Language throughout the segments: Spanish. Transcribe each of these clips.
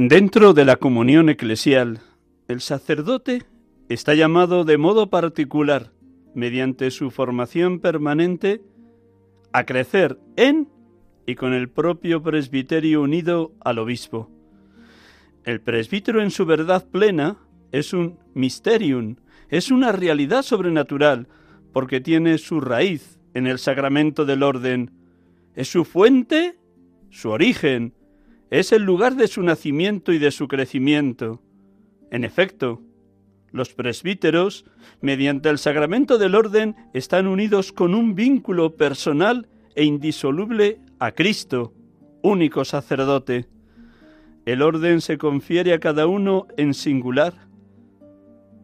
Dentro de la comunión eclesial, el sacerdote está llamado de modo particular, mediante su formación permanente, a crecer en y con el propio presbiterio unido al obispo. El presbítero en su verdad plena es un mysterium, es una realidad sobrenatural, porque tiene su raíz en el sacramento del orden, es su fuente, su origen, es el lugar de su nacimiento y de su crecimiento. En efecto, los presbíteros, mediante el sacramento del orden, están unidos con un vínculo personal e indisoluble a Cristo, único sacerdote. El orden se confiere a cada uno en singular,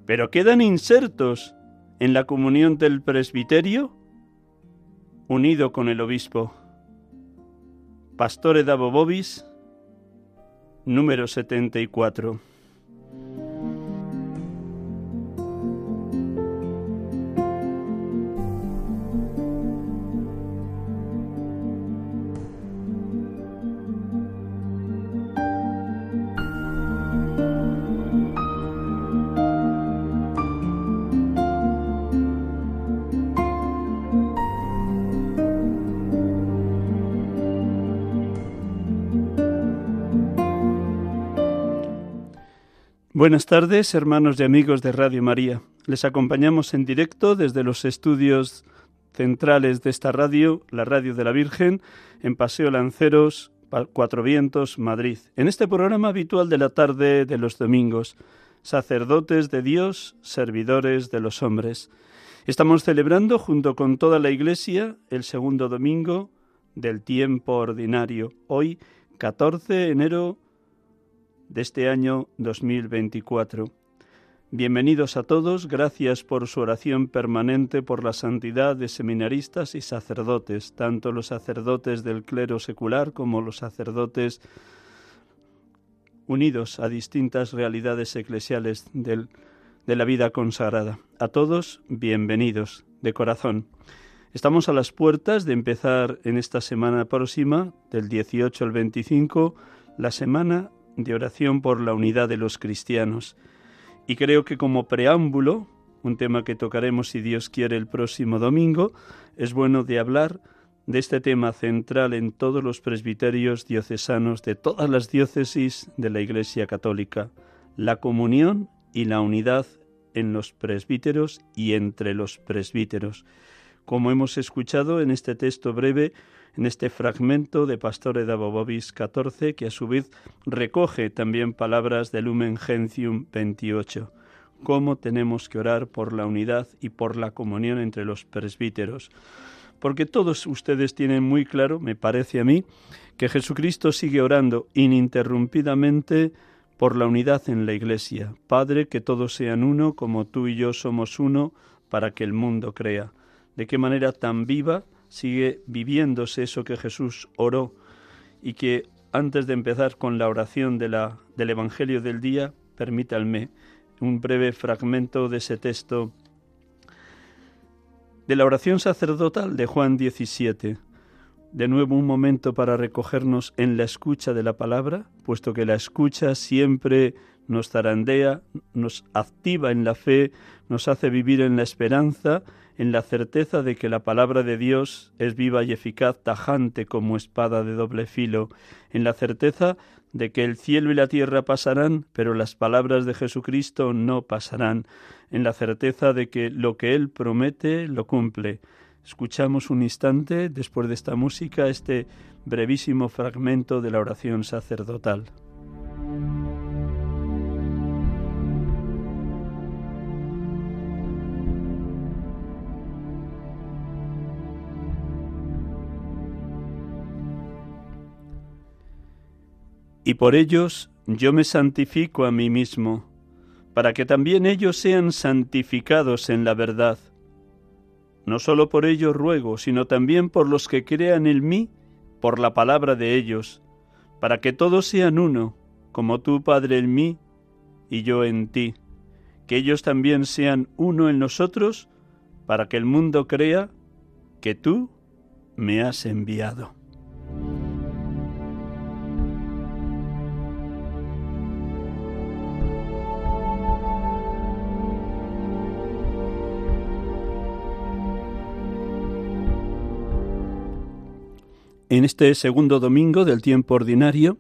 pero quedan insertos en la comunión del presbiterio unido con el obispo. Pastore Davo Bobis, número 74. Buenas tardes, hermanos y amigos de Radio María. Les acompañamos en directo desde los estudios centrales de esta radio, la Radio de la Virgen, en Paseo Lanceros, Cuatro Vientos, Madrid. En este programa habitual de la tarde de los domingos, sacerdotes de Dios, servidores de los hombres. Estamos celebrando junto con toda la Iglesia el segundo domingo del tiempo ordinario. Hoy, 14 de enero de este año 2024. Bienvenidos a todos, gracias por su oración permanente por la santidad de seminaristas y sacerdotes, tanto los sacerdotes del clero secular como los sacerdotes unidos a distintas realidades eclesiales de la vida consagrada. A todos, bienvenidos de corazón. Estamos a las puertas de empezar en esta semana próxima, del 18 al 25, la semana de oración por la unidad de los cristianos. Y creo que como preámbulo, un tema que tocaremos si Dios quiere el próximo domingo, es bueno de hablar de este tema central en todos los presbiterios diocesanos de todas las diócesis de la Iglesia Católica, la comunión y la unidad en los presbíteros y entre los presbíteros. Como hemos escuchado en este texto breve, en este fragmento de Pastore da Bobobis 14, que a su vez recoge también palabras del Lumen Gentium 28. Cómo tenemos que orar por la unidad y por la comunión entre los presbíteros. Porque todos ustedes tienen muy claro, me parece a mí, que Jesucristo sigue orando ininterrumpidamente por la unidad en la Iglesia. Padre, que todos sean uno como tú y yo somos uno para que el mundo crea. De qué manera tan viva sigue viviéndose eso que Jesús oró y que antes de empezar con la oración de la, del Evangelio del día, permítanme un breve fragmento de ese texto de la oración sacerdotal de Juan 17. De nuevo un momento para recogernos en la escucha de la palabra, puesto que la escucha siempre nos zarandea, nos activa en la fe, nos hace vivir en la esperanza, en la certeza de que la palabra de Dios es viva y eficaz, tajante como espada de doble filo, en la certeza de que el cielo y la tierra pasarán, pero las palabras de Jesucristo no pasarán, en la certeza de que lo que Él promete lo cumple. Escuchamos un instante, después de esta música, este brevísimo fragmento de la oración sacerdotal. Y por ellos yo me santifico a mí mismo, para que también ellos sean santificados en la verdad. No solo por ellos ruego, sino también por los que crean en mí, por la palabra de ellos, para que todos sean uno, como tú, Padre, en mí y yo en ti, que ellos también sean uno en nosotros, para que el mundo crea que tú me has enviado. En este segundo domingo del tiempo ordinario,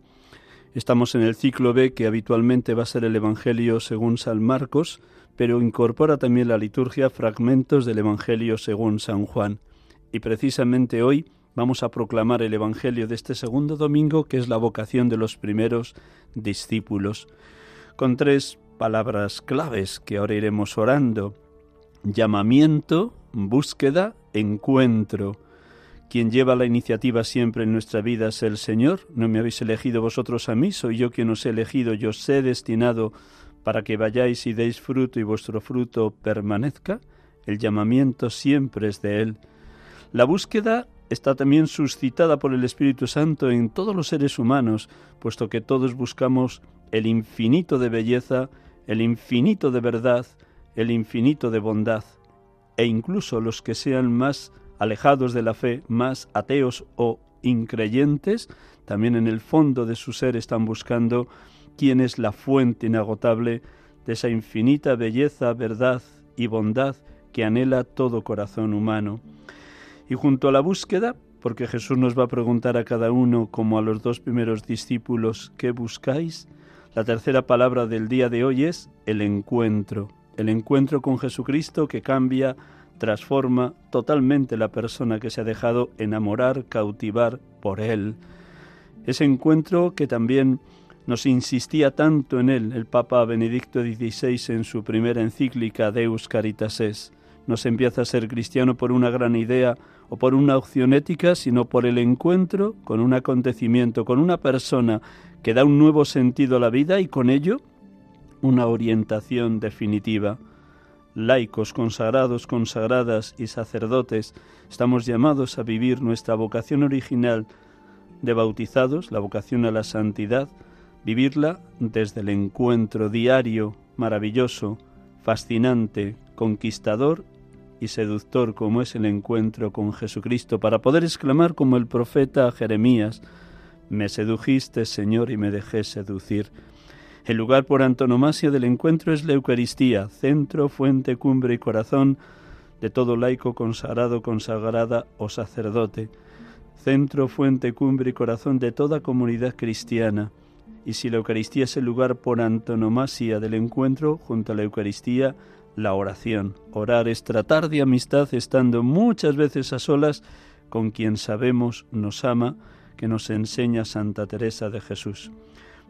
estamos en el ciclo B que habitualmente va a ser el Evangelio según San Marcos, pero incorpora también la liturgia fragmentos del Evangelio según San Juan. Y precisamente hoy vamos a proclamar el Evangelio de este segundo domingo, que es la vocación de los primeros discípulos, con tres palabras claves que ahora iremos orando. Llamamiento, búsqueda, encuentro. Quien lleva la iniciativa siempre en nuestra vida es el Señor. No me habéis elegido vosotros a mí, soy yo quien os he elegido, yo os he destinado para que vayáis y deis fruto y vuestro fruto permanezca. El llamamiento siempre es de Él. La búsqueda está también suscitada por el Espíritu Santo en todos los seres humanos, puesto que todos buscamos el infinito de belleza, el infinito de verdad, el infinito de bondad, e incluso los que sean más alejados de la fe, más ateos o increyentes, también en el fondo de su ser están buscando quién es la fuente inagotable de esa infinita belleza, verdad y bondad que anhela todo corazón humano. Y junto a la búsqueda, porque Jesús nos va a preguntar a cada uno, como a los dos primeros discípulos, ¿qué buscáis? La tercera palabra del día de hoy es el encuentro, el encuentro con Jesucristo que cambia transforma totalmente la persona que se ha dejado enamorar, cautivar por él. Ese encuentro que también nos insistía tanto en él el Papa Benedicto XVI en su primera encíclica Deus Caritas Es. No se empieza a ser cristiano por una gran idea o por una opción ética, sino por el encuentro con un acontecimiento, con una persona que da un nuevo sentido a la vida y con ello una orientación definitiva laicos, consagrados, consagradas y sacerdotes, estamos llamados a vivir nuestra vocación original de bautizados, la vocación a la santidad, vivirla desde el encuentro diario, maravilloso, fascinante, conquistador y seductor como es el encuentro con Jesucristo, para poder exclamar como el profeta Jeremías, me sedujiste, Señor, y me dejé seducir. El lugar por antonomasia del encuentro es la Eucaristía, centro, fuente, cumbre y corazón de todo laico consagrado, consagrada o sacerdote, centro, fuente, cumbre y corazón de toda comunidad cristiana. Y si la Eucaristía es el lugar por antonomasia del encuentro, junto a la Eucaristía, la oración. Orar es tratar de amistad estando muchas veces a solas con quien sabemos nos ama, que nos enseña Santa Teresa de Jesús.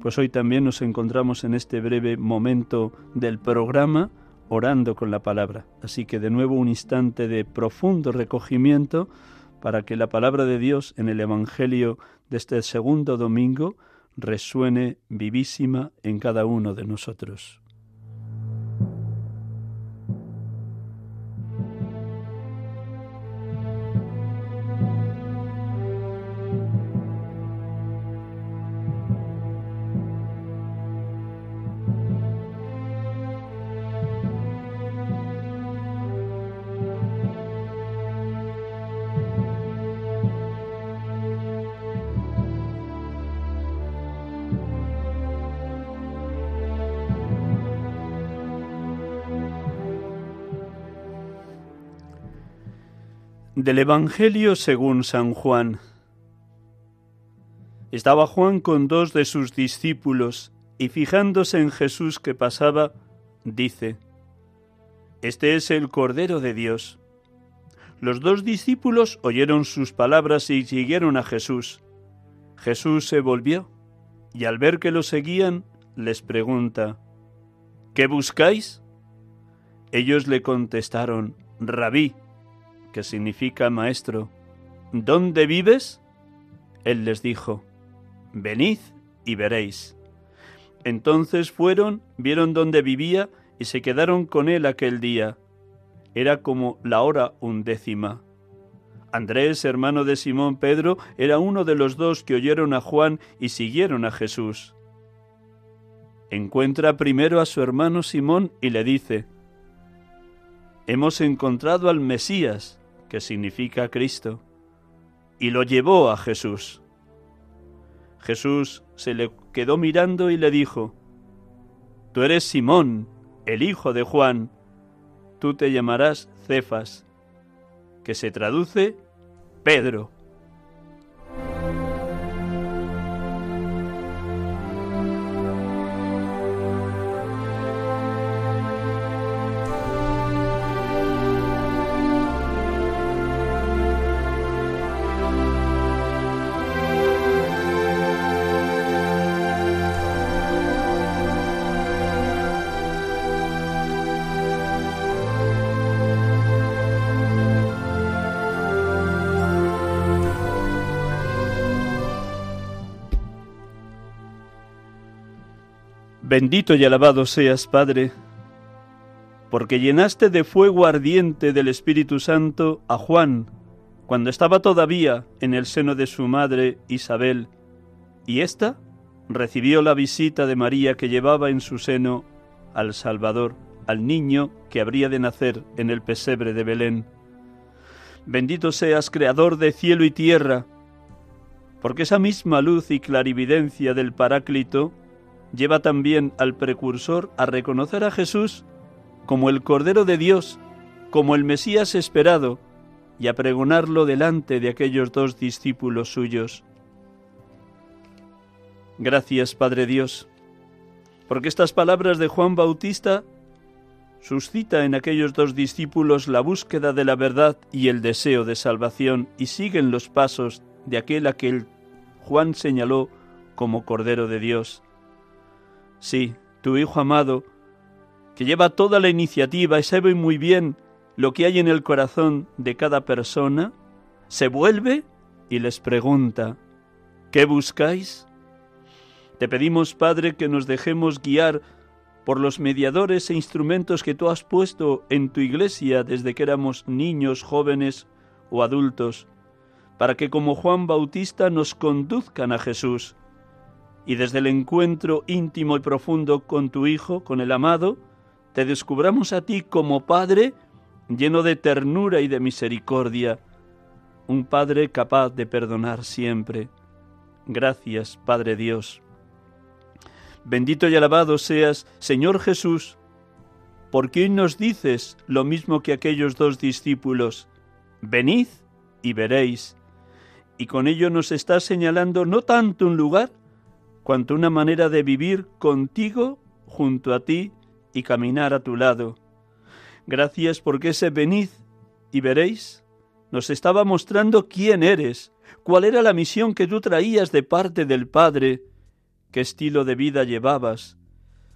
Pues hoy también nos encontramos en este breve momento del programa orando con la palabra. Así que de nuevo un instante de profundo recogimiento para que la palabra de Dios en el Evangelio de este segundo domingo resuene vivísima en cada uno de nosotros. Del Evangelio según San Juan. Estaba Juan con dos de sus discípulos y fijándose en Jesús que pasaba, dice, Este es el Cordero de Dios. Los dos discípulos oyeron sus palabras y siguieron a Jesús. Jesús se volvió y al ver que lo seguían, les pregunta, ¿Qué buscáis? Ellos le contestaron, Rabí, que significa maestro, ¿dónde vives? Él les dijo, venid y veréis. Entonces fueron, vieron dónde vivía y se quedaron con él aquel día. Era como la hora undécima. Andrés, hermano de Simón Pedro, era uno de los dos que oyeron a Juan y siguieron a Jesús. Encuentra primero a su hermano Simón y le dice, Hemos encontrado al Mesías, que significa Cristo, y lo llevó a Jesús. Jesús se le quedó mirando y le dijo, Tú eres Simón, el hijo de Juan, tú te llamarás Cefas, que se traduce Pedro. Bendito y alabado seas, Padre, porque llenaste de fuego ardiente del Espíritu Santo a Juan, cuando estaba todavía en el seno de su madre Isabel, y ésta recibió la visita de María que llevaba en su seno al Salvador, al niño que habría de nacer en el pesebre de Belén. Bendito seas, Creador de cielo y tierra, porque esa misma luz y clarividencia del Paráclito lleva también al precursor a reconocer a Jesús como el Cordero de Dios, como el Mesías esperado, y a pregonarlo delante de aquellos dos discípulos suyos. Gracias, Padre Dios, porque estas palabras de Juan Bautista suscita en aquellos dos discípulos la búsqueda de la verdad y el deseo de salvación y siguen los pasos de aquel a que Juan señaló como Cordero de Dios. Sí, tu Hijo amado, que lleva toda la iniciativa y sabe muy bien lo que hay en el corazón de cada persona, se vuelve y les pregunta, ¿qué buscáis? Te pedimos, Padre, que nos dejemos guiar por los mediadores e instrumentos que tú has puesto en tu iglesia desde que éramos niños, jóvenes o adultos, para que como Juan Bautista nos conduzcan a Jesús y desde el encuentro íntimo y profundo con tu Hijo, con el amado, te descubramos a ti como Padre lleno de ternura y de misericordia, un Padre capaz de perdonar siempre. Gracias, Padre Dios. Bendito y alabado seas, Señor Jesús, porque hoy nos dices lo mismo que aquellos dos discípulos, venid y veréis, y con ello nos estás señalando no tanto un lugar, cuanto una manera de vivir contigo, junto a ti y caminar a tu lado. Gracias porque ese venid y veréis nos estaba mostrando quién eres, cuál era la misión que tú traías de parte del Padre, qué estilo de vida llevabas,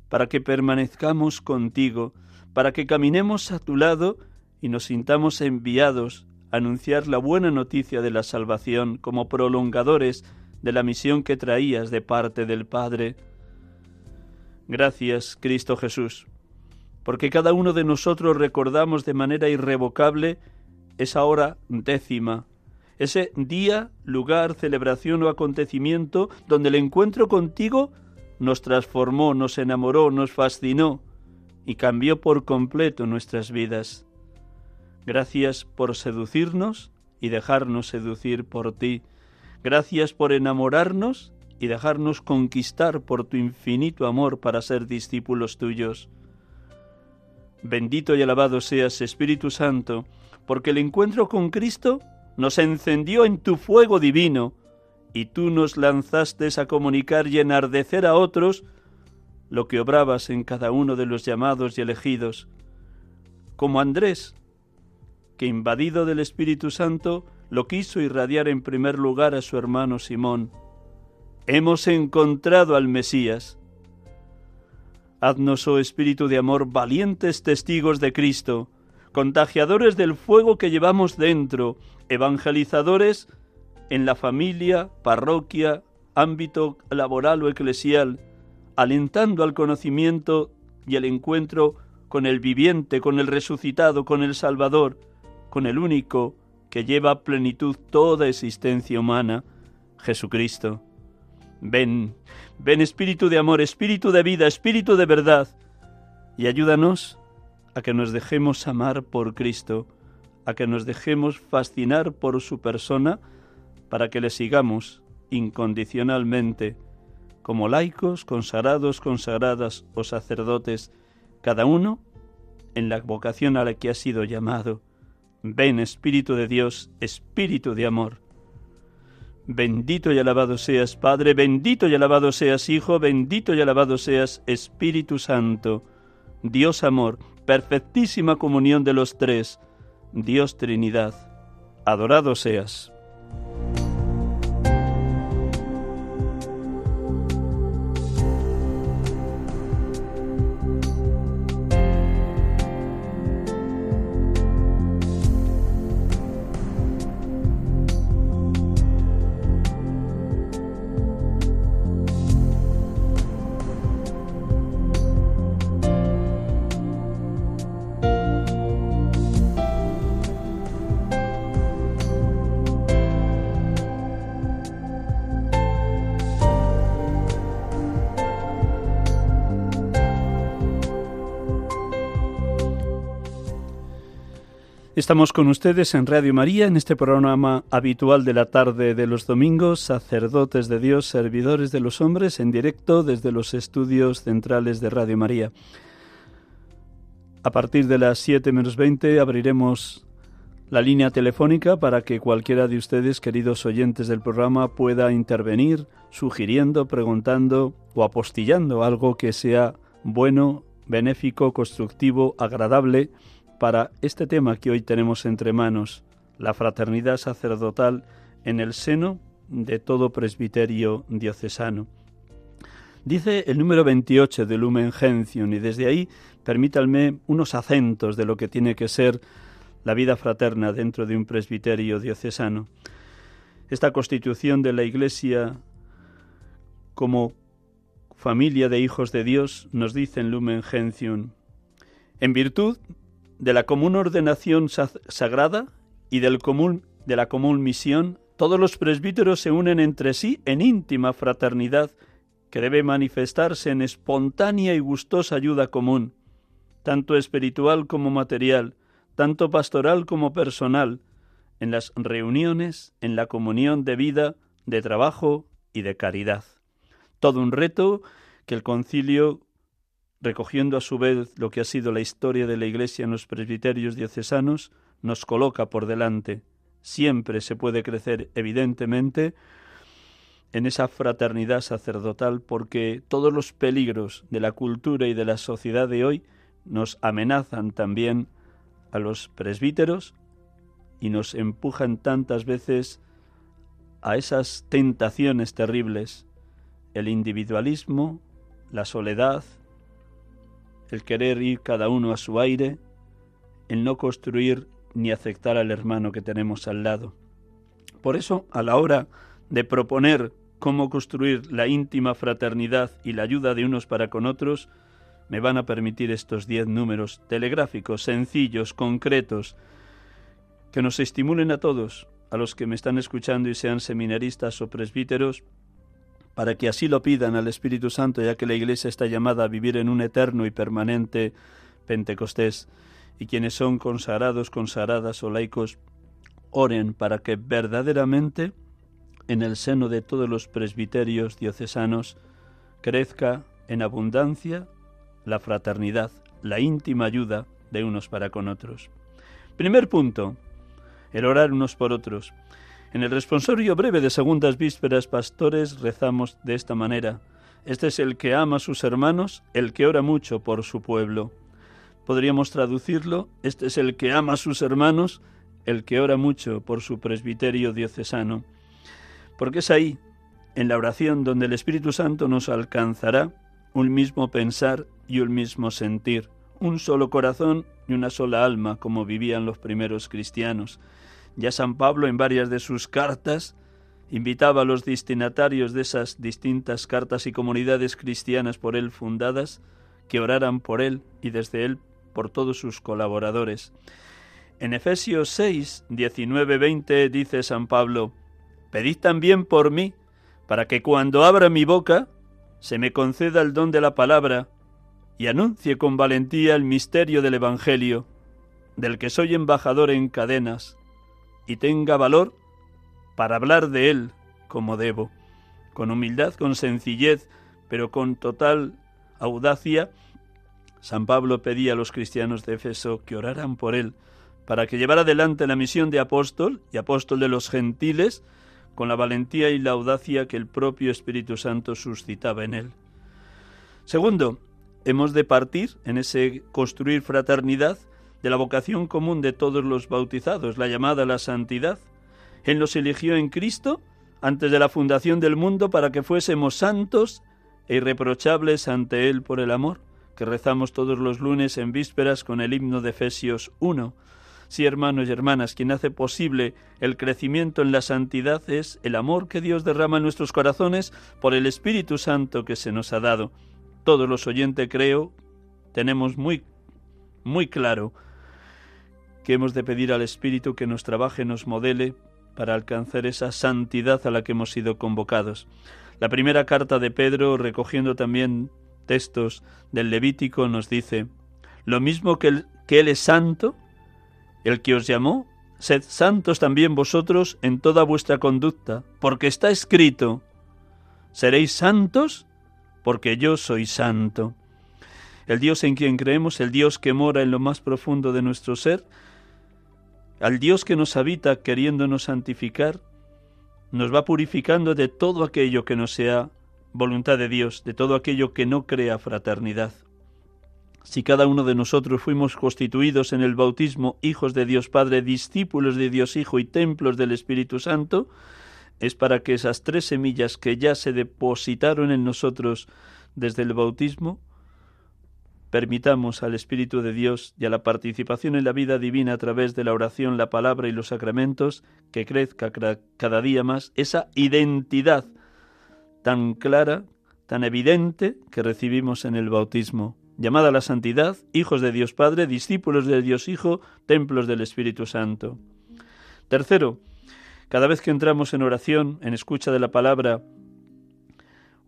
para que permanezcamos contigo, para que caminemos a tu lado y nos sintamos enviados a anunciar la buena noticia de la salvación como prolongadores de la misión que traías de parte del Padre. Gracias, Cristo Jesús, porque cada uno de nosotros recordamos de manera irrevocable esa hora décima, ese día, lugar, celebración o acontecimiento donde el encuentro contigo nos transformó, nos enamoró, nos fascinó y cambió por completo nuestras vidas. Gracias por seducirnos y dejarnos seducir por ti Gracias por enamorarnos y dejarnos conquistar por tu infinito amor para ser discípulos tuyos. Bendito y alabado seas, Espíritu Santo, porque el encuentro con Cristo nos encendió en tu fuego divino, y tú nos lanzaste a comunicar y enardecer a otros lo que obrabas en cada uno de los llamados y elegidos, como Andrés, que invadido del Espíritu Santo lo quiso irradiar en primer lugar a su hermano Simón. Hemos encontrado al Mesías. Haznos, oh Espíritu de amor, valientes testigos de Cristo, contagiadores del fuego que llevamos dentro, evangelizadores en la familia, parroquia, ámbito laboral o eclesial, alentando al conocimiento y el encuentro con el viviente, con el resucitado, con el Salvador, con el único que lleva a plenitud toda existencia humana, Jesucristo. Ven, ven Espíritu de amor, Espíritu de vida, Espíritu de verdad, y ayúdanos a que nos dejemos amar por Cristo, a que nos dejemos fascinar por su persona, para que le sigamos incondicionalmente, como laicos, consagrados, consagradas o sacerdotes, cada uno en la vocación a la que ha sido llamado. Ven Espíritu de Dios, Espíritu de amor. Bendito y alabado seas Padre, bendito y alabado seas Hijo, bendito y alabado seas Espíritu Santo, Dios amor, perfectísima comunión de los tres, Dios Trinidad. Adorado seas. Estamos con ustedes en Radio María, en este programa habitual de la tarde de los domingos, sacerdotes de Dios, servidores de los hombres, en directo desde los estudios centrales de Radio María. A partir de las 7 menos 20 abriremos la línea telefónica para que cualquiera de ustedes, queridos oyentes del programa, pueda intervenir sugiriendo, preguntando o apostillando algo que sea bueno, benéfico, constructivo, agradable para este tema que hoy tenemos entre manos, la fraternidad sacerdotal en el seno de todo presbiterio diocesano. Dice el número 28 de Lumen Gentium y desde ahí permítanme unos acentos de lo que tiene que ser la vida fraterna dentro de un presbiterio diocesano. Esta constitución de la Iglesia como familia de hijos de Dios nos dice en Lumen Gentium, en virtud de la común ordenación sagrada y del común, de la común misión, todos los presbíteros se unen entre sí en íntima fraternidad que debe manifestarse en espontánea y gustosa ayuda común, tanto espiritual como material, tanto pastoral como personal, en las reuniones, en la comunión de vida, de trabajo y de caridad. Todo un reto que el concilio recogiendo a su vez lo que ha sido la historia de la Iglesia en los presbiterios diocesanos, nos coloca por delante. Siempre se puede crecer, evidentemente, en esa fraternidad sacerdotal porque todos los peligros de la cultura y de la sociedad de hoy nos amenazan también a los presbíteros y nos empujan tantas veces a esas tentaciones terribles, el individualismo, la soledad, el querer ir cada uno a su aire, el no construir ni aceptar al hermano que tenemos al lado. Por eso, a la hora de proponer cómo construir la íntima fraternidad y la ayuda de unos para con otros, me van a permitir estos diez números telegráficos, sencillos, concretos, que nos estimulen a todos, a los que me están escuchando y sean seminaristas o presbíteros, para que así lo pidan al Espíritu Santo, ya que la Iglesia está llamada a vivir en un eterno y permanente Pentecostés, y quienes son consagrados, consagradas o laicos, oren para que verdaderamente en el seno de todos los presbiterios diocesanos crezca en abundancia la fraternidad, la íntima ayuda de unos para con otros. Primer punto, el orar unos por otros. En el responsorio breve de segundas vísperas pastores rezamos de esta manera. Este es el que ama a sus hermanos, el que ora mucho por su pueblo. Podríamos traducirlo, este es el que ama a sus hermanos, el que ora mucho por su presbiterio diocesano. Porque es ahí, en la oración, donde el Espíritu Santo nos alcanzará un mismo pensar y un mismo sentir, un solo corazón y una sola alma, como vivían los primeros cristianos. Ya San Pablo en varias de sus cartas invitaba a los destinatarios de esas distintas cartas y comunidades cristianas por él fundadas que oraran por él y desde él por todos sus colaboradores. En Efesios 6, 19, 20 dice San Pablo, Pedid también por mí, para que cuando abra mi boca se me conceda el don de la palabra y anuncie con valentía el misterio del Evangelio, del que soy embajador en cadenas, y tenga valor para hablar de él como debo, con humildad, con sencillez, pero con total audacia. San Pablo pedía a los cristianos de Éfeso que oraran por él, para que llevara adelante la misión de apóstol y apóstol de los gentiles, con la valentía y la audacia que el propio Espíritu Santo suscitaba en él. Segundo, hemos de partir en ese construir fraternidad de la vocación común de todos los bautizados, la llamada a la santidad. Él nos eligió en Cristo antes de la fundación del mundo para que fuésemos santos e irreprochables ante Él por el amor, que rezamos todos los lunes en vísperas con el himno de Efesios 1. Sí, hermanos y hermanas, quien hace posible el crecimiento en la santidad es el amor que Dios derrama en nuestros corazones por el Espíritu Santo que se nos ha dado. Todos los oyentes, creo, tenemos muy, muy claro que hemos de pedir al Espíritu que nos trabaje, nos modele para alcanzar esa santidad a la que hemos sido convocados. La primera carta de Pedro, recogiendo también textos del Levítico, nos dice, lo mismo que, que Él es santo, el que os llamó, sed santos también vosotros en toda vuestra conducta, porque está escrito, seréis santos porque yo soy santo. El Dios en quien creemos, el Dios que mora en lo más profundo de nuestro ser, al Dios que nos habita queriéndonos santificar, nos va purificando de todo aquello que no sea voluntad de Dios, de todo aquello que no crea fraternidad. Si cada uno de nosotros fuimos constituidos en el bautismo hijos de Dios Padre, discípulos de Dios Hijo y templos del Espíritu Santo, es para que esas tres semillas que ya se depositaron en nosotros desde el bautismo permitamos al Espíritu de Dios y a la participación en la vida divina a través de la oración, la palabra y los sacramentos que crezca cada día más esa identidad tan clara, tan evidente que recibimos en el bautismo, llamada a la santidad, hijos de Dios Padre, discípulos de Dios Hijo, templos del Espíritu Santo. Tercero, cada vez que entramos en oración, en escucha de la palabra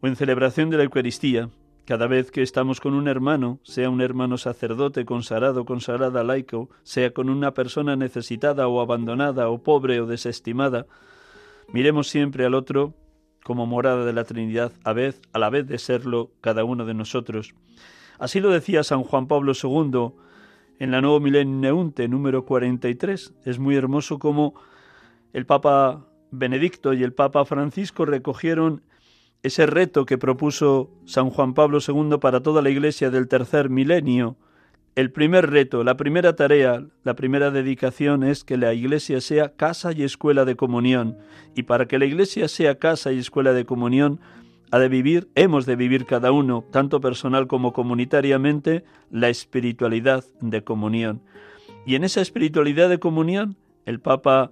o en celebración de la Eucaristía, cada vez que estamos con un hermano, sea un hermano sacerdote, consagrado, consagrada, laico, sea con una persona necesitada o abandonada o pobre o desestimada, miremos siempre al otro como morada de la Trinidad, a, vez, a la vez de serlo cada uno de nosotros. Así lo decía San Juan Pablo II en la Nuevo Milenio Neunte, número 43. Es muy hermoso como el Papa Benedicto y el Papa Francisco recogieron ese reto que propuso San Juan Pablo II para toda la Iglesia del tercer milenio, el primer reto, la primera tarea, la primera dedicación es que la Iglesia sea casa y escuela de comunión. Y para que la Iglesia sea casa y escuela de comunión, ha de vivir, hemos de vivir cada uno, tanto personal como comunitariamente, la espiritualidad de comunión. Y en esa espiritualidad de comunión, el Papa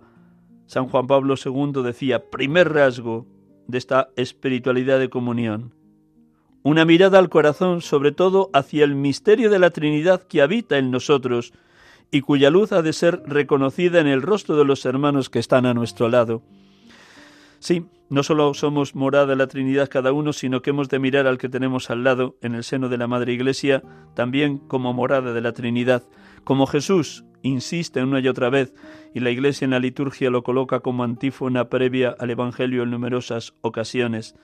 San Juan Pablo II decía, primer rasgo, de esta espiritualidad de comunión. Una mirada al corazón, sobre todo hacia el misterio de la Trinidad que habita en nosotros y cuya luz ha de ser reconocida en el rostro de los hermanos que están a nuestro lado. Sí, no solo somos morada de la Trinidad cada uno, sino que hemos de mirar al que tenemos al lado, en el seno de la Madre Iglesia, también como morada de la Trinidad, como Jesús insiste una y otra vez, y la Iglesia en la liturgia lo coloca como antífona previa al Evangelio en numerosas ocasiones.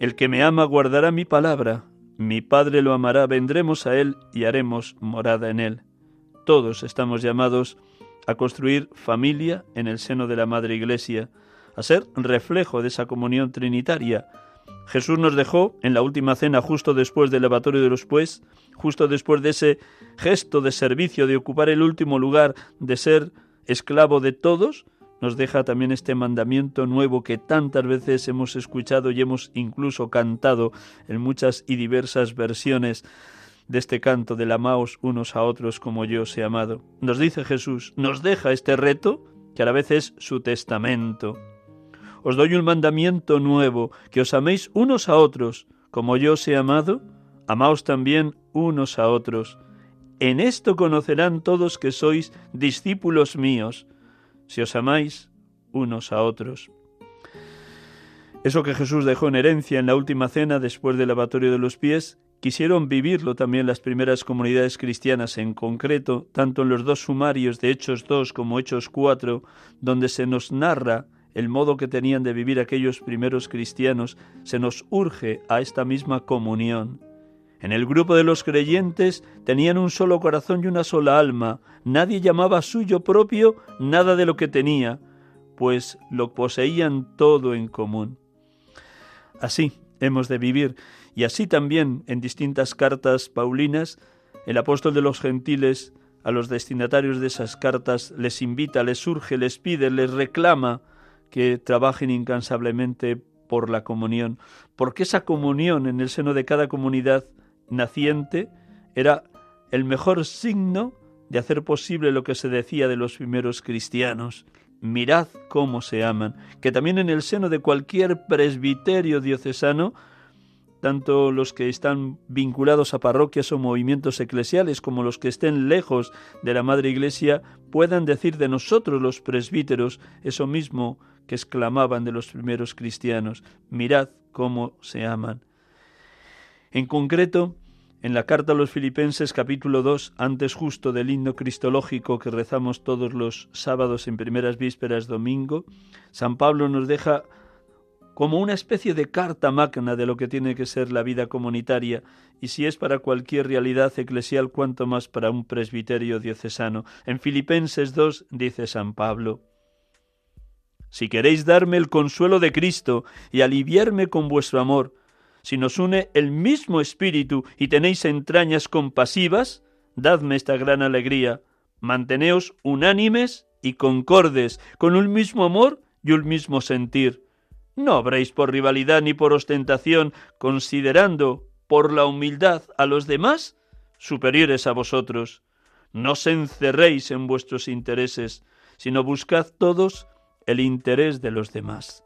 El que me ama guardará mi palabra, mi Padre lo amará, vendremos a él y haremos morada en él. todos estamos llamados a construir familia en el seno de la Madre Iglesia, a ser reflejo de esa comunión trinitaria. Jesús nos dejó en la última cena justo después del lavatorio de los pues, justo después de ese gesto de servicio, de ocupar el último lugar, de ser esclavo de todos, nos deja también este mandamiento nuevo que tantas veces hemos escuchado y hemos incluso cantado en muchas y diversas versiones de este canto del amaos unos a otros como yo os he amado. Nos dice Jesús, nos deja este reto que a la vez es su testamento. Os doy un mandamiento nuevo, que os améis unos a otros como yo os he amado, amaos también unos a otros. En esto conocerán todos que sois discípulos míos, si os amáis unos a otros. Eso que Jesús dejó en herencia en la última cena después del lavatorio de los pies, quisieron vivirlo también las primeras comunidades cristianas en concreto, tanto en los dos sumarios de Hechos 2 como Hechos 4, donde se nos narra el modo que tenían de vivir aquellos primeros cristianos, se nos urge a esta misma comunión. En el grupo de los creyentes tenían un solo corazón y una sola alma. Nadie llamaba suyo propio nada de lo que tenía, pues lo poseían todo en común. Así hemos de vivir, y así también en distintas cartas paulinas, el apóstol de los gentiles a los destinatarios de esas cartas les invita, les urge, les pide, les reclama que trabajen incansablemente por la comunión, porque esa comunión en el seno de cada comunidad naciente era el mejor signo de hacer posible lo que se decía de los primeros cristianos. Mirad cómo se aman, que también en el seno de cualquier presbiterio diocesano, tanto los que están vinculados a parroquias o movimientos eclesiales como los que estén lejos de la Madre Iglesia, puedan decir de nosotros los presbíteros eso mismo que exclamaban de los primeros cristianos, mirad cómo se aman. En concreto, en la carta a los Filipenses capítulo 2, antes justo del himno cristológico que rezamos todos los sábados en primeras vísperas domingo, San Pablo nos deja como una especie de carta magna de lo que tiene que ser la vida comunitaria, y si es para cualquier realidad eclesial, cuanto más para un presbiterio diocesano. En Filipenses 2 dice San Pablo, Si queréis darme el consuelo de Cristo y aliviarme con vuestro amor, si nos une el mismo espíritu y tenéis entrañas compasivas, dadme esta gran alegría. Manteneos unánimes y concordes, con un mismo amor y un mismo sentir. No habréis por rivalidad ni por ostentación, considerando por la humildad a los demás superiores a vosotros. No os encerréis en vuestros intereses, sino buscad todos el interés de los demás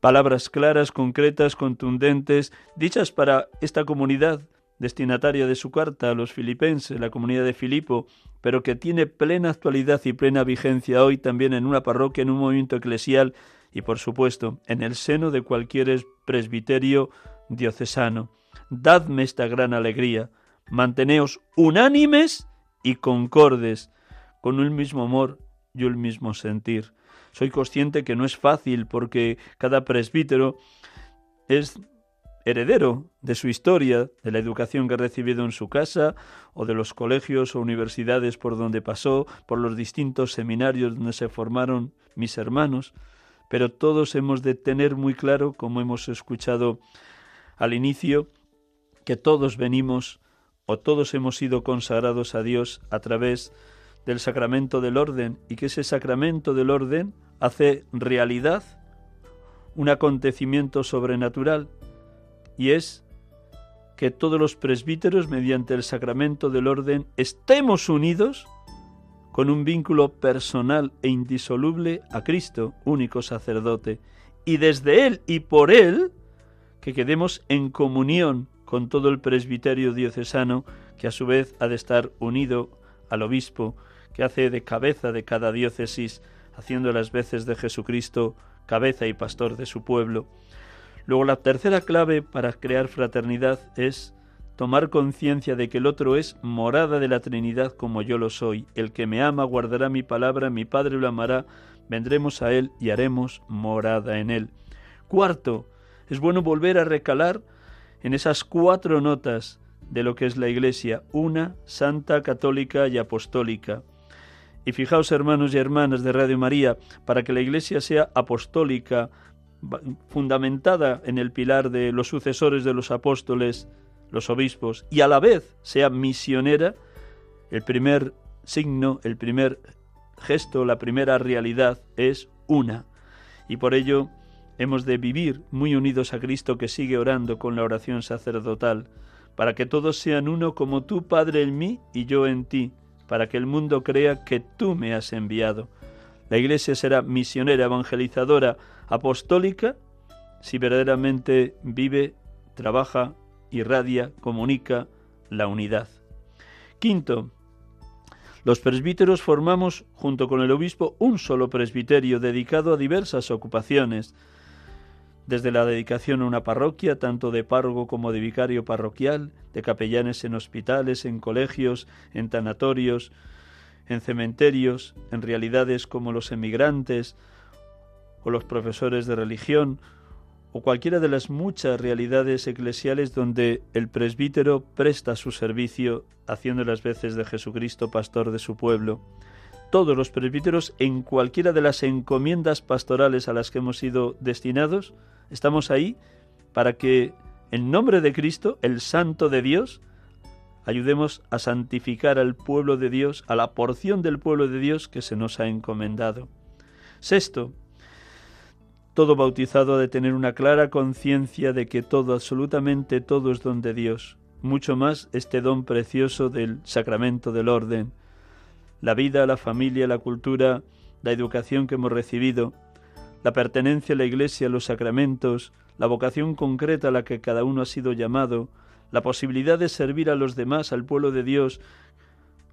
palabras claras, concretas, contundentes, dichas para esta comunidad destinataria de su carta a los filipenses, la comunidad de Filipo, pero que tiene plena actualidad y plena vigencia hoy también en una parroquia, en un movimiento eclesial y, por supuesto, en el seno de cualquier presbiterio diocesano. Dadme esta gran alegría, manteneos unánimes y concordes, con un mismo amor y un mismo sentir. Soy consciente que no es fácil porque cada presbítero es heredero de su historia, de la educación que ha recibido en su casa, o de los colegios o universidades por donde pasó, por los distintos seminarios donde se formaron mis hermanos, pero todos hemos de tener muy claro, como hemos escuchado al inicio, que todos venimos o todos hemos sido consagrados a Dios a través de del sacramento del orden y que ese sacramento del orden hace realidad un acontecimiento sobrenatural y es que todos los presbíteros mediante el sacramento del orden estemos unidos con un vínculo personal e indisoluble a Cristo, único sacerdote, y desde Él y por Él que quedemos en comunión con todo el presbiterio diocesano, que a su vez ha de estar unido al obispo, que hace de cabeza de cada diócesis, haciendo las veces de Jesucristo cabeza y pastor de su pueblo. Luego la tercera clave para crear fraternidad es tomar conciencia de que el otro es morada de la Trinidad como yo lo soy. El que me ama guardará mi palabra, mi Padre lo amará, vendremos a él y haremos morada en él. Cuarto, es bueno volver a recalar en esas cuatro notas de lo que es la Iglesia, una, santa, católica y apostólica. Y fijaos, hermanos y hermanas de Radio María, para que la Iglesia sea apostólica, fundamentada en el pilar de los sucesores de los apóstoles, los obispos, y a la vez sea misionera, el primer signo, el primer gesto, la primera realidad es una. Y por ello hemos de vivir muy unidos a Cristo que sigue orando con la oración sacerdotal, para que todos sean uno como tú, Padre, en mí y yo en ti, para que el mundo crea que tú me has enviado. La Iglesia será misionera, evangelizadora, apostólica, si verdaderamente vive, trabaja, irradia, comunica la unidad. Quinto, los presbíteros formamos, junto con el obispo, un solo presbiterio dedicado a diversas ocupaciones, desde la dedicación a una parroquia, tanto de párroco como de vicario parroquial, de capellanes en hospitales, en colegios, en tanatorios, en cementerios, en realidades como los emigrantes o los profesores de religión, o cualquiera de las muchas realidades eclesiales donde el presbítero presta su servicio haciendo las veces de Jesucristo pastor de su pueblo. Todos los presbíteros en cualquiera de las encomiendas pastorales a las que hemos sido destinados, estamos ahí para que en nombre de Cristo, el Santo de Dios, ayudemos a santificar al pueblo de Dios, a la porción del pueblo de Dios que se nos ha encomendado. Sexto, todo bautizado ha de tener una clara conciencia de que todo, absolutamente todo es don de Dios, mucho más este don precioso del sacramento del orden, la vida, la familia, la cultura, la educación que hemos recibido, la pertenencia a la Iglesia, los sacramentos, la vocación concreta a la que cada uno ha sido llamado, la posibilidad de servir a los demás, al pueblo de Dios,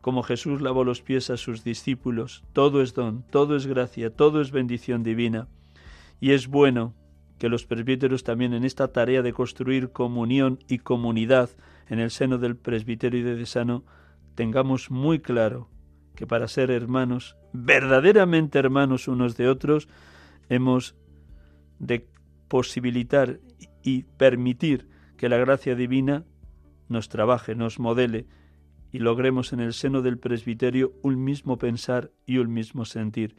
como Jesús lavó los pies a sus discípulos. Todo es don, todo es gracia, todo es bendición divina. Y es bueno que los presbíteros también en esta tarea de construir comunión y comunidad en el seno del presbiterio y de desano tengamos muy claro que para ser hermanos, verdaderamente hermanos unos de otros, hemos de posibilitar y permitir que la gracia divina nos trabaje, nos modele y logremos en el seno del presbiterio un mismo pensar y un mismo sentir.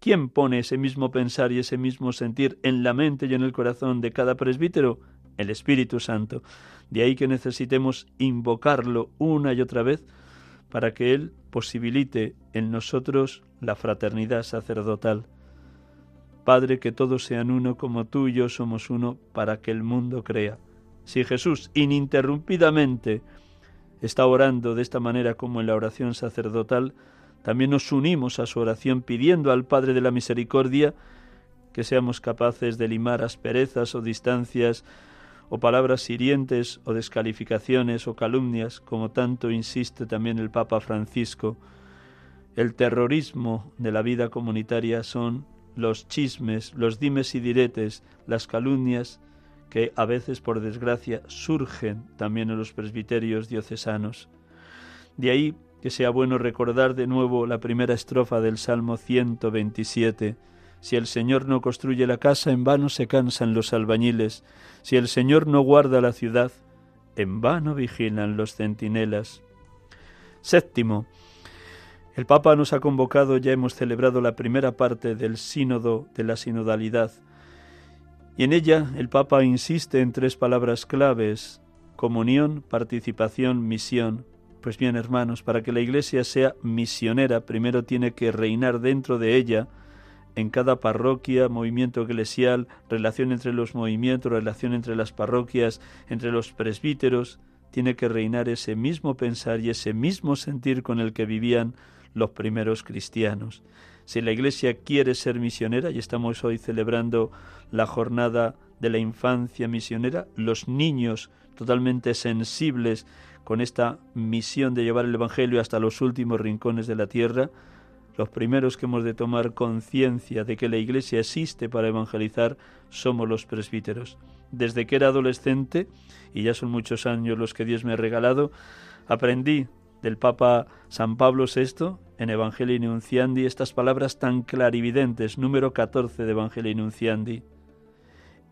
¿Quién pone ese mismo pensar y ese mismo sentir en la mente y en el corazón de cada presbítero? El Espíritu Santo. De ahí que necesitemos invocarlo una y otra vez para que Él posibilite en nosotros la fraternidad sacerdotal. Padre, que todos sean uno como tú y yo somos uno para que el mundo crea. Si Jesús ininterrumpidamente está orando de esta manera como en la oración sacerdotal, también nos unimos a su oración pidiendo al Padre de la Misericordia que seamos capaces de limar asperezas o distancias o palabras hirientes o descalificaciones o calumnias, como tanto insiste también el Papa Francisco. El terrorismo de la vida comunitaria son los chismes, los dimes y diretes, las calumnias que a veces, por desgracia, surgen también en los presbiterios diocesanos. De ahí que sea bueno recordar de nuevo la primera estrofa del Salmo 127. Si el Señor no construye la casa, en vano se cansan los albañiles. Si el Señor no guarda la ciudad, en vano vigilan los centinelas. Séptimo. El Papa nos ha convocado, ya hemos celebrado la primera parte del sínodo de la sinodalidad, y en ella el Papa insiste en tres palabras claves, comunión, participación, misión. Pues bien, hermanos, para que la Iglesia sea misionera, primero tiene que reinar dentro de ella, en cada parroquia, movimiento eclesial, relación entre los movimientos, relación entre las parroquias, entre los presbíteros, tiene que reinar ese mismo pensar y ese mismo sentir con el que vivían los primeros cristianos. Si la Iglesia quiere ser misionera, y estamos hoy celebrando la jornada de la infancia misionera, los niños totalmente sensibles con esta misión de llevar el Evangelio hasta los últimos rincones de la tierra, los primeros que hemos de tomar conciencia de que la Iglesia existe para evangelizar somos los presbíteros. Desde que era adolescente, y ya son muchos años los que Dios me ha regalado, aprendí del Papa San Pablo VI en Evangelii Nunciandi estas palabras tan clarividentes, número 14 de Evangelii Nunciandi.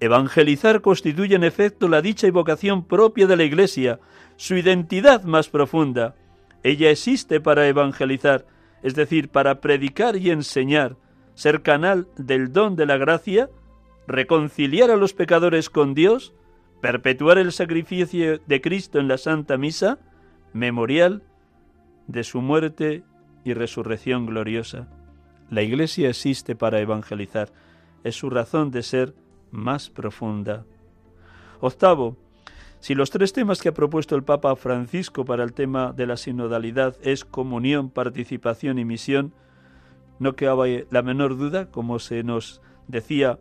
Evangelizar constituye en efecto la dicha y vocación propia de la Iglesia, su identidad más profunda. Ella existe para evangelizar, es decir, para predicar y enseñar, ser canal del don de la gracia, reconciliar a los pecadores con Dios, perpetuar el sacrificio de Cristo en la Santa Misa, memorial de su muerte y resurrección gloriosa. La Iglesia existe para evangelizar, es su razón de ser más profunda. Octavo, si los tres temas que ha propuesto el Papa Francisco para el tema de la sinodalidad es comunión, participación y misión, no cabe la menor duda, como se nos decía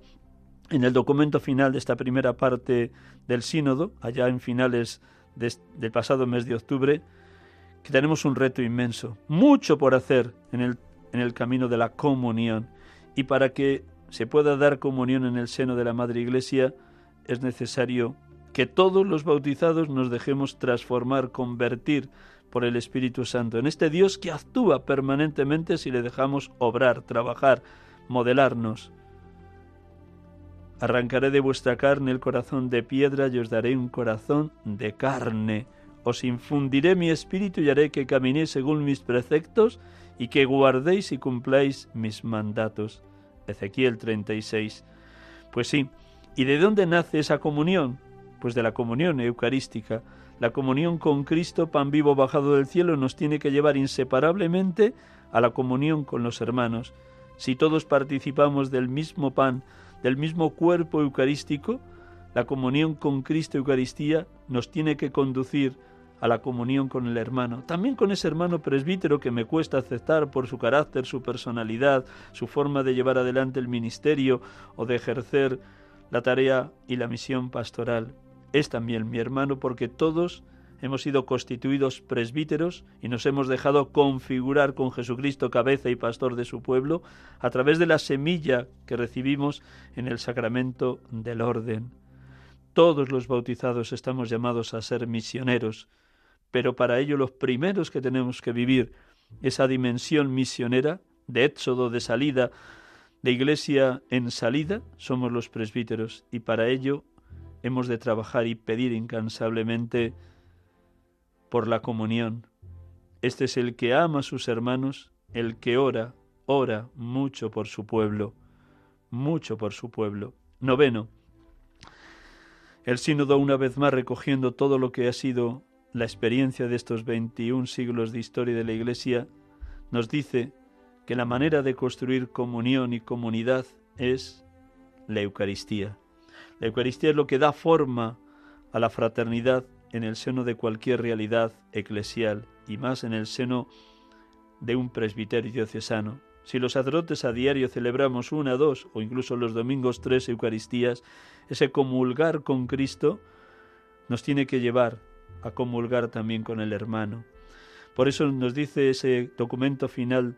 en el documento final de esta primera parte del sínodo, allá en finales del pasado mes de octubre, que tenemos un reto inmenso, mucho por hacer en el, en el camino de la comunión. Y para que se pueda dar comunión en el seno de la Madre Iglesia, es necesario que todos los bautizados nos dejemos transformar, convertir por el Espíritu Santo, en este Dios que actúa permanentemente si le dejamos obrar, trabajar, modelarnos. Arrancaré de vuestra carne el corazón de piedra y os daré un corazón de carne. Os infundiré mi espíritu y haré que caminéis según mis preceptos y que guardéis y cumpláis mis mandatos. Ezequiel 36. Pues sí, ¿y de dónde nace esa comunión? Pues de la comunión eucarística. La comunión con Cristo, pan vivo bajado del cielo, nos tiene que llevar inseparablemente a la comunión con los hermanos. Si todos participamos del mismo pan, del mismo cuerpo eucarístico, la comunión con Cristo Eucaristía nos tiene que conducir a la comunión con el hermano, también con ese hermano presbítero que me cuesta aceptar por su carácter, su personalidad, su forma de llevar adelante el ministerio o de ejercer la tarea y la misión pastoral. Es también mi hermano porque todos hemos sido constituidos presbíteros y nos hemos dejado configurar con Jesucristo cabeza y pastor de su pueblo a través de la semilla que recibimos en el sacramento del orden. Todos los bautizados estamos llamados a ser misioneros, pero para ello los primeros que tenemos que vivir esa dimensión misionera de éxodo, de salida, de iglesia en salida, somos los presbíteros y para ello hemos de trabajar y pedir incansablemente por la comunión. Este es el que ama a sus hermanos, el que ora, ora mucho por su pueblo, mucho por su pueblo. Noveno. El sínodo una vez más recogiendo todo lo que ha sido la experiencia de estos 21 siglos de historia de la Iglesia nos dice que la manera de construir comunión y comunidad es la Eucaristía. La Eucaristía es lo que da forma a la fraternidad en el seno de cualquier realidad eclesial y más en el seno de un presbiterio diocesano. Si los sacerdotes a diario celebramos una, dos o incluso los domingos tres Eucaristías, ese comulgar con Cristo nos tiene que llevar a comulgar también con el hermano. Por eso nos dice ese documento final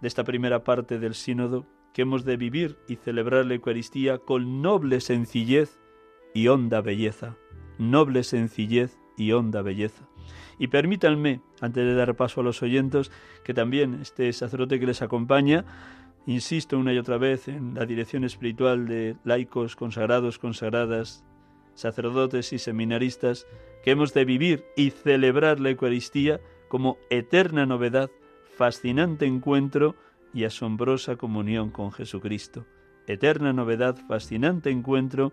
de esta primera parte del sínodo que hemos de vivir y celebrar la Eucaristía con noble sencillez y honda belleza. Noble sencillez y honda belleza. Y permítanme, antes de dar paso a los oyentes, que también este sacerdote que les acompaña, insisto una y otra vez en la dirección espiritual de laicos, consagrados, consagradas, sacerdotes y seminaristas, que hemos de vivir y celebrar la Eucaristía como eterna novedad, fascinante encuentro y asombrosa comunión con Jesucristo. Eterna novedad, fascinante encuentro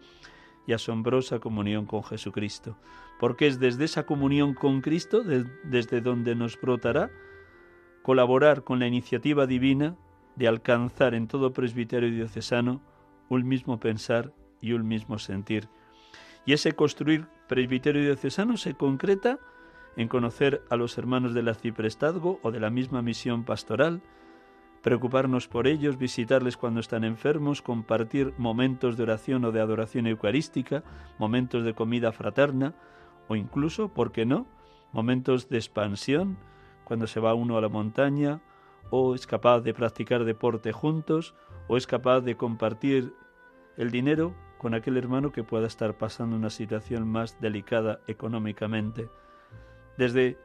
y asombrosa comunión con Jesucristo. Porque es desde esa comunión con Cristo desde donde nos brotará colaborar con la iniciativa divina de alcanzar en todo presbiterio diocesano un mismo pensar y un mismo sentir. Y ese construir presbiterio diocesano se concreta en conocer a los hermanos del arciprestazgo o de la misma misión pastoral, preocuparnos por ellos, visitarles cuando están enfermos, compartir momentos de oración o de adoración eucarística, momentos de comida fraterna o incluso, ¿por qué no?, momentos de expansión, cuando se va uno a la montaña o es capaz de practicar deporte juntos o es capaz de compartir el dinero con aquel hermano que pueda estar pasando una situación más delicada económicamente. Desde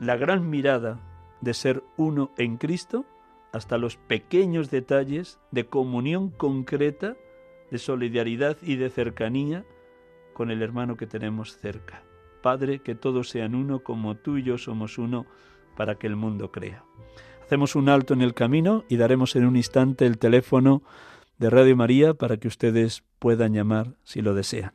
la gran mirada de ser uno en Cristo hasta los pequeños detalles de comunión concreta de solidaridad y de cercanía con el hermano que tenemos cerca. Padre, que todos sean uno como tú y yo somos uno para que el mundo crea. Hacemos un alto en el camino y daremos en un instante el teléfono de Radio María para que ustedes puedan llamar si lo desean.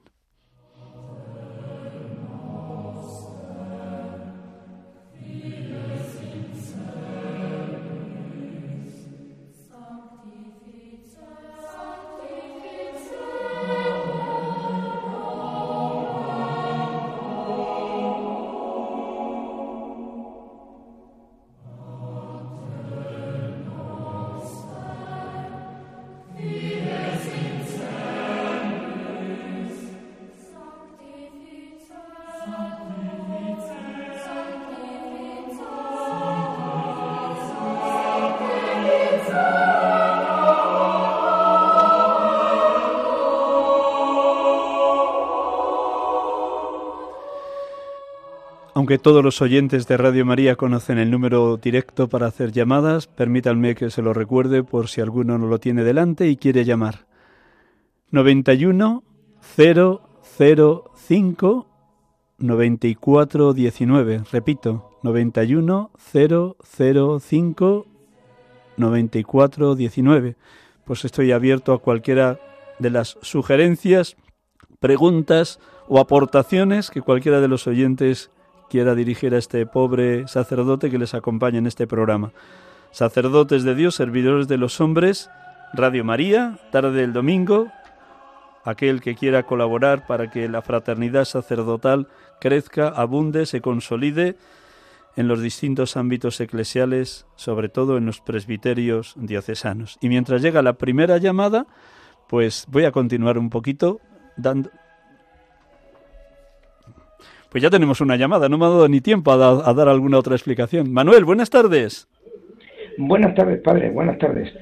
Aunque todos los oyentes de Radio María conocen el número directo para hacer llamadas, permítanme que se lo recuerde por si alguno no lo tiene delante y quiere llamar. 91 005 94 19. Repito, 91 005 94 19. Pues estoy abierto a cualquiera de las sugerencias, preguntas o aportaciones que cualquiera de los oyentes quiera dirigir a este pobre sacerdote que les acompaña en este programa. Sacerdotes de Dios, servidores de los hombres, Radio María, tarde del domingo, aquel que quiera colaborar para que la fraternidad sacerdotal crezca, abunde, se consolide en los distintos ámbitos eclesiales, sobre todo en los presbiterios diocesanos. Y mientras llega la primera llamada, pues voy a continuar un poquito dando, pues ya tenemos una llamada, no me ha dado ni tiempo a, dar alguna otra explicación. Manuel, buenas tardes. Buenas tardes, padre, buenas tardes.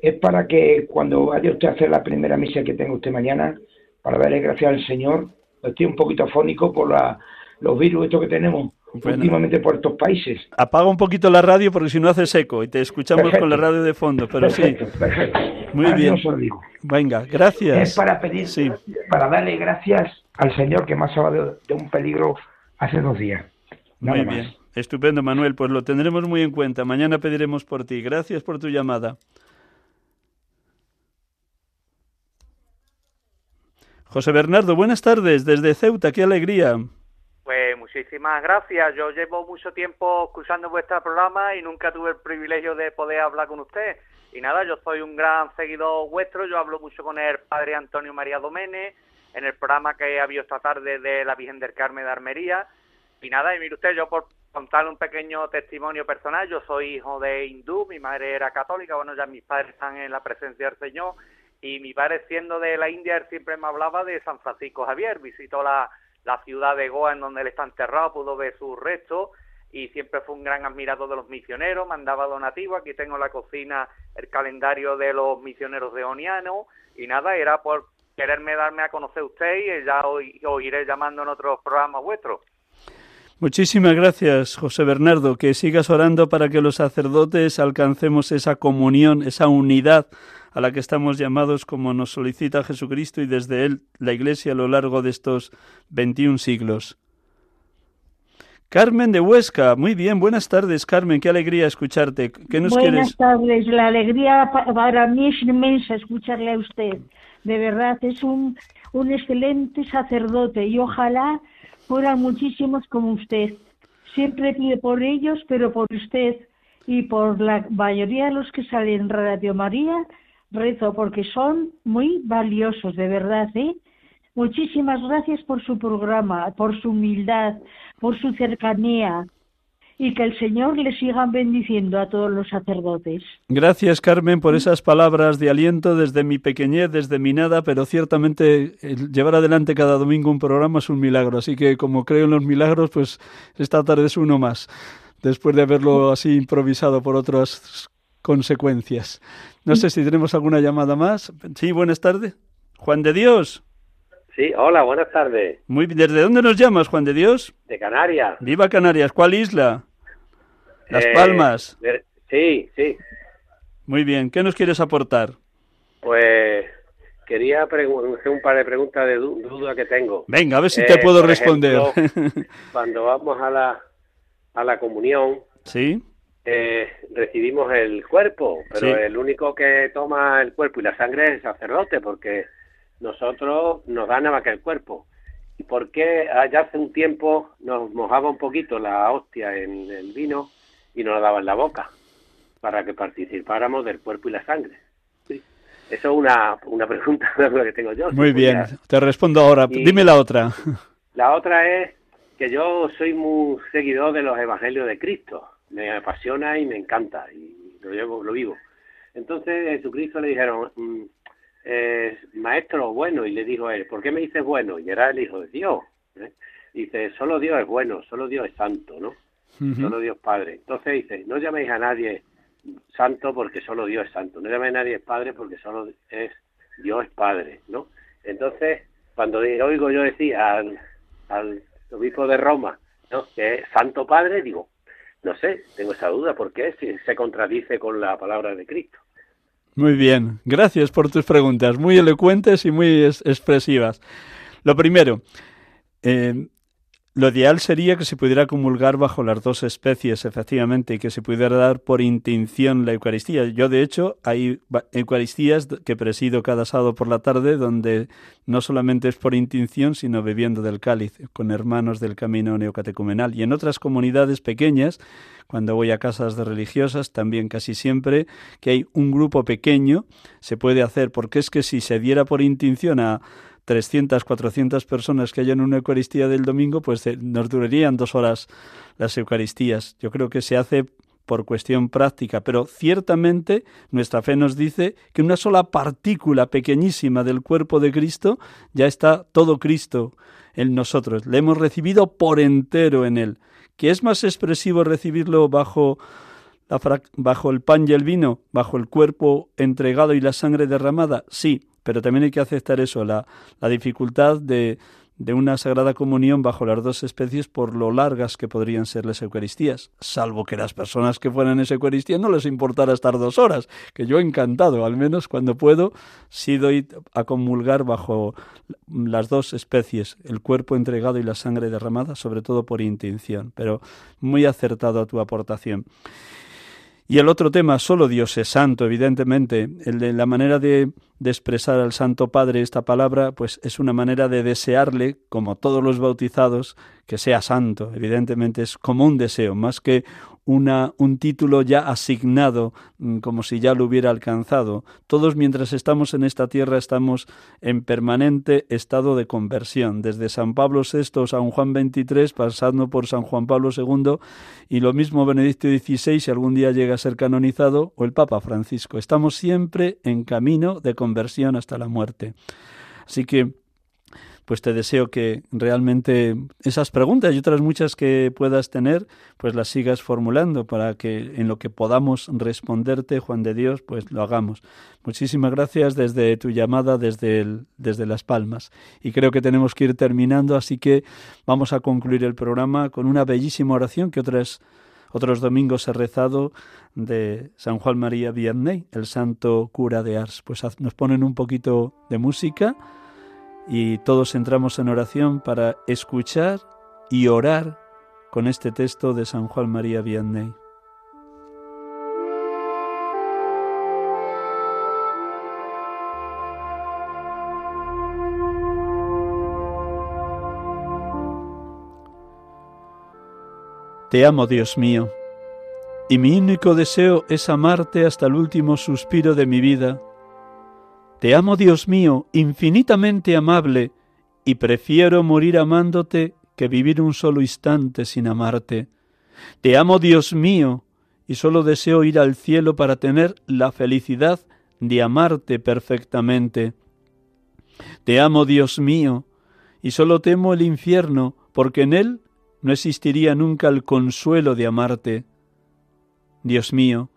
Es para que cuando vaya usted a hacer la primera misa que tenga usted mañana, para darle gracias al Señor, estoy un poquito afónico por la, los virus estos que tenemos últimamente por estos países. Apaga un poquito la radio porque si no hace seco y te escuchamos con la radio de fondo, pero sí. Perfecto. Muy bien. Venga, gracias. Es para pedir, para darle gracias al Señor que me ha salvado de un peligro hace dos días. muy bien. Estupendo, Manuel. Pues lo tendremos muy en cuenta. Mañana pediremos por ti. Gracias por tu llamada. José Bernardo, buenas tardes desde Ceuta. Qué alegría. Pues muchísimas gracias. Yo llevo mucho tiempo escuchando vuestro programa y nunca tuve el privilegio de poder hablar con usted. Y nada, yo soy un gran seguidor vuestro. Yo hablo mucho con el padre Antonio María Doménez en el programa que ha habido esta tarde de la Virgen del Carmen de Armería. Y nada, y mire usted, yo por contarle un pequeño testimonio personal, yo soy hijo de hindú, mi madre era católica, bueno, ya mis padres están en la presencia del Señor, y mi padre siendo de la India, él siempre me hablaba de San Francisco Javier, visitó la, la ciudad de Goa en donde él está enterrado, pudo ver sus restos, y siempre fue un gran admirador de los misioneros, mandaba donativos, aquí tengo la cocina, el calendario de los misioneros de Oniano, y nada, era por quererme darme a conocer usted y ya os, iré llamando en otros programas vuestros. Muchísimas gracias, José Bernardo. Que sigas orando para que los sacerdotes alcancemos esa comunión, esa unidad a la que estamos llamados como nos solicita Jesucristo y desde él la Iglesia a lo largo de estos 21 siglos. Carmen de Huesca, muy bien, buenas tardes, Carmen, qué alegría escucharte. ¿Qué nos buenas tardes, la alegría para mí es inmensa escucharle a usted de verdad es un, un excelente sacerdote y ojalá fueran muchísimos como usted. Siempre pide por ellos, pero por usted y por la mayoría de los que salen en Radio María, rezo porque son muy valiosos, de verdad, ¿eh? Muchísimas gracias por su programa, por su humildad, por su cercanía, y que el Señor le siga bendiciendo a todos los sacerdotes. Gracias, Carmen, por esas palabras de aliento desde mi pequeñez, desde mi nada, pero ciertamente llevar adelante cada domingo un programa es un milagro. Así que como creo en los milagros, pues esta tarde es uno más, después de haberlo así improvisado por otras consecuencias. No sé si tenemos alguna llamada más. Sí, buenas tardes. Juan de Dios. Sí, hola, buenas tardes. Muy ¿Desde dónde nos llamas, Juan de Dios? De Canarias. Viva Canarias. ¿Cuál isla? Las eh, Palmas. sí, sí. Muy bien. ¿Qué nos quieres aportar? Pues quería hacer un par de preguntas de duda que tengo. Venga, a ver si te Eh, puedo responder. ejemplo, Cuando vamos a la, a la comunión, ¿Sí? eh, recibimos el cuerpo, pero Sí. el único que toma el cuerpo y la sangre es el sacerdote, porque nosotros nos da nada más que el cuerpo. ¿Y por qué allá hace un tiempo nos mojaba un poquito la hostia en el vino y nos la daba en la boca para que participáramos del cuerpo y la sangre? Sí. Eso es una, una pregunta que tengo yo. si Muy bien, pudiera. te respondo ahora. Y- Dime la otra. La otra es que yo soy muy seguidor de los evangelios de Cristo. Me apasiona y me encanta y lo llevo, lo vivo. Entonces a Jesucristo le dijeron, mm, eh, maestro bueno, y le dijo él, ¿por qué me dices bueno? Y era el hijo de Dios. ¿eh? Dice, solo Dios es bueno, solo Dios es santo, ¿no? Solo Dios Padre. Entonces dice, no llaméis a nadie santo porque solo Dios es santo. No llaméis a nadie Padre porque solo es Dios es Padre, ¿no? Entonces, cuando oigo yo decir al, al obispo de Roma, ¿no? Que es Santo Padre, digo, no sé, tengo esa duda, ¿por qué si se contradice con la palabra de Cristo? Muy bien, gracias por tus preguntas, muy elocuentes y muy es- expresivas. Lo primero, eh, lo ideal sería que se pudiera comulgar bajo las dos especies, efectivamente, y que se pudiera dar por intención la Eucaristía. Yo, de hecho, hay Eucaristías que presido cada sábado por la tarde, donde no solamente es por intención, sino bebiendo del cáliz, con hermanos del camino neocatecumenal. Y en otras comunidades pequeñas, cuando voy a casas de religiosas, también casi siempre que hay un grupo pequeño, se puede hacer, porque es que si se diera por intención a 300, 400 personas que hayan una Eucaristía del domingo, pues eh, nos durarían dos horas las Eucaristías. Yo creo que se hace por cuestión práctica, pero ciertamente nuestra fe nos dice que una sola partícula pequeñísima del cuerpo de Cristo ya está todo Cristo en nosotros. Le hemos recibido por entero en Él. ¿Que es más expresivo recibirlo bajo bajo el pan y el vino, bajo el cuerpo entregado y la sangre derramada? Sí, pero también hay que aceptar eso, la, dificultad de, de una sagrada comunión bajo las dos especies por lo largas que podrían ser las Eucaristías, salvo que las personas que fueran en esa Eucaristía no les importara estar dos horas, que yo encantado, al menos cuando puedo, sí doy a comulgar bajo las dos especies, el cuerpo entregado y la sangre derramada, sobre todo por intención, pero muy acertado a tu aportación. Y el otro tema, solo Dios es santo, evidentemente. El de la manera de, de expresar al Santo Padre esta palabra, pues es una manera de desearle, como todos los bautizados, que sea santo. Evidentemente es como un deseo, más que un título ya asignado, mm, como si ya lo hubiera alcanzado. Todos mientras estamos en esta tierra estamos en permanente estado de conversión, desde San Pablo VI, San Juan XXIII, pasando por San Juan Pablo II y lo mismo Benedicto XVI, si algún día llega a ser canonizado, o el Papa Francisco. Estamos siempre en camino de conversión hasta la muerte. Así que pues te deseo que realmente esas preguntas y otras muchas que puedas tener, pues las sigas formulando para que en lo que podamos responderte, Juan de Dios, pues lo hagamos. Muchísimas gracias desde tu llamada desde, desde Las Palmas. Y creo que tenemos que ir terminando, así que vamos a concluir el programa con una bellísima oración que otras, otros domingos he rezado de San Juan María Vianney, el santo cura de Ars. Pues nos ponen un poquito de música y todos entramos en oración para escuchar y orar con este texto de San Juan María Vianney. Te amo, Dios mío, y mi único deseo es amarte hasta el último suspiro de mi vida. Te amo, Dios mío, infinitamente amable, y prefiero morir amándote que vivir un solo instante sin amarte. Te amo, Dios mío, y solo deseo ir al cielo para tener la felicidad de amarte perfectamente. Te amo, Dios mío, y solo temo el infierno, porque en él no existiría nunca el consuelo de amarte. Dios mío,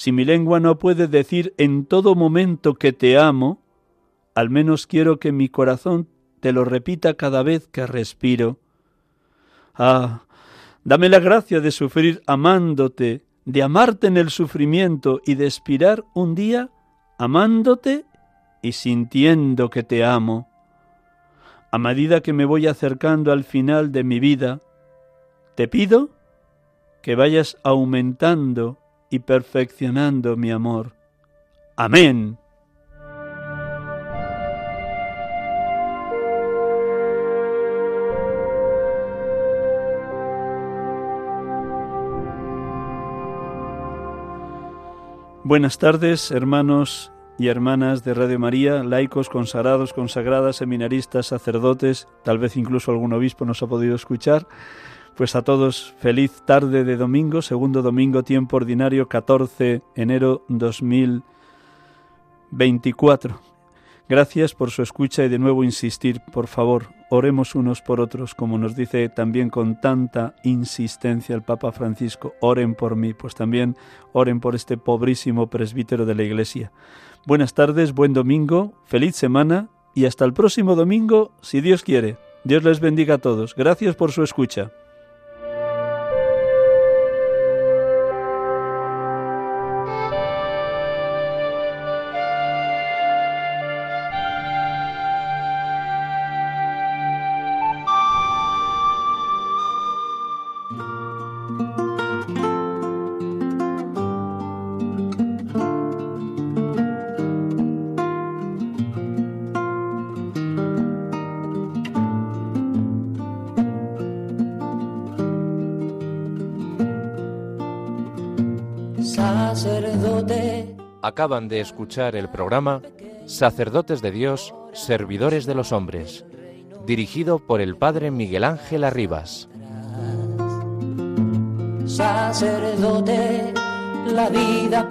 si mi lengua no puede decir en todo momento que te amo, al menos quiero que mi corazón te lo repita cada vez que respiro. Ah, dame la gracia de sufrir amándote, de amarte en el sufrimiento y de expirar un día amándote y sintiendo que te amo. A medida que me voy acercando al final de mi vida, te pido que vayas aumentando y perfeccionando mi amor. Amén. Buenas tardes, hermanos y hermanas de Radio María, laicos, consagrados, consagradas, seminaristas, sacerdotes, tal vez incluso algún obispo nos ha podido escuchar. Pues a todos, feliz tarde de domingo, segundo domingo, tiempo ordinario, 14 enero 2024. Gracias por su escucha y de nuevo insistir, por favor, oremos unos por otros, como nos dice también con tanta insistencia el Papa Francisco, oren por mí, pues también oren por este pobrísimo presbítero de la Iglesia. Buenas tardes, buen domingo, feliz semana y hasta el próximo domingo, si Dios quiere. Dios les bendiga a todos. Gracias por su escucha. Acaban de escuchar el programa Sacerdotes de Dios, Servidores de los Hombres, dirigido por el Padre Miguel Ángel Arribas. Sacerdote, la vida